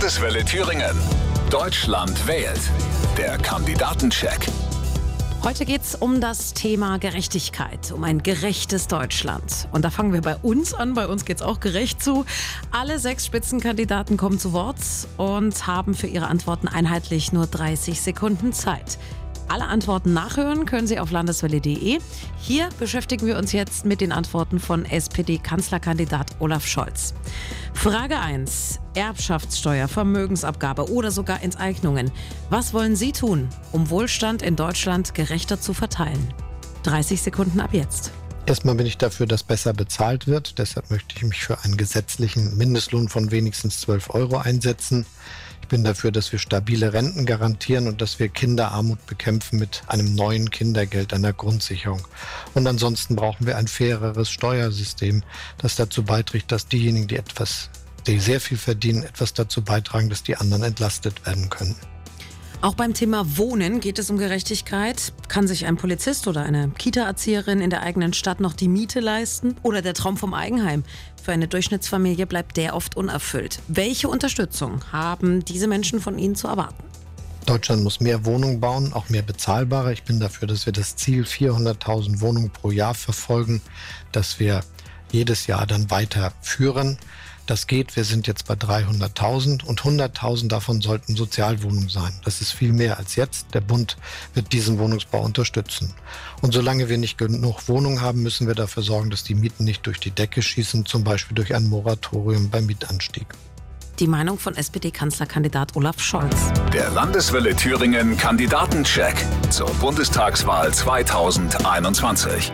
Landeswelle Thüringen. Deutschland wählt. Der Kandidatencheck. Heute geht es um das Thema Gerechtigkeit, um ein gerechtes Deutschland. Und da fangen wir bei uns an. Bei uns geht es auch gerecht zu. Alle sechs Spitzenkandidaten kommen zu Wort und haben für ihre Antworten einheitlich nur 30 Sekunden Zeit. Alle Antworten nachhören können Sie auf landeswelle.de. Hier beschäftigen wir uns jetzt mit den Antworten von SPD-Kanzlerkandidat Olaf Scholz. Frage 1. Erbschaftssteuer, Vermögensabgabe oder sogar Enteignungen. Was wollen Sie tun, um Wohlstand in Deutschland gerechter zu verteilen? 30 Sekunden ab jetzt. Erstmal bin ich dafür, dass besser bezahlt wird. Deshalb möchte ich mich für einen gesetzlichen Mindestlohn von wenigstens 12 Euro einsetzen. Ich bin dafür, dass wir stabile Renten garantieren und dass wir Kinderarmut bekämpfen mit einem neuen Kindergeld, einer Grundsicherung. Und ansonsten brauchen wir ein faireres Steuersystem, das dazu beiträgt, dass diejenigen, die etwas, die sehr viel verdienen, etwas dazu beitragen, dass die anderen entlastet werden können. Auch beim Thema Wohnen geht es um Gerechtigkeit. Kann sich ein Polizist oder eine Kita-Erzieherin in der eigenen Stadt noch die Miete leisten? Oder der Traum vom Eigenheim? Für eine Durchschnittsfamilie bleibt der oft unerfüllt. Welche Unterstützung haben diese Menschen von Ihnen zu erwarten? Deutschland muss mehr Wohnungen bauen, auch mehr bezahlbare. Ich bin dafür, dass wir das Ziel 400.000 Wohnungen pro Jahr verfolgen, dass wir jedes Jahr dann weiterführen. Das geht, wir sind jetzt bei 300.000 und 100.000 davon sollten Sozialwohnungen sein. Das ist viel mehr als jetzt. Der Bund wird diesen Wohnungsbau unterstützen. Und solange wir nicht genug Wohnungen haben, müssen wir dafür sorgen, dass die Mieten nicht durch die Decke schießen, zum Beispiel durch ein Moratorium beim Mietanstieg. Die Meinung von SPD-Kanzlerkandidat Olaf Scholz. Der Landeswelle Thüringen Kandidatencheck zur Bundestagswahl 2021.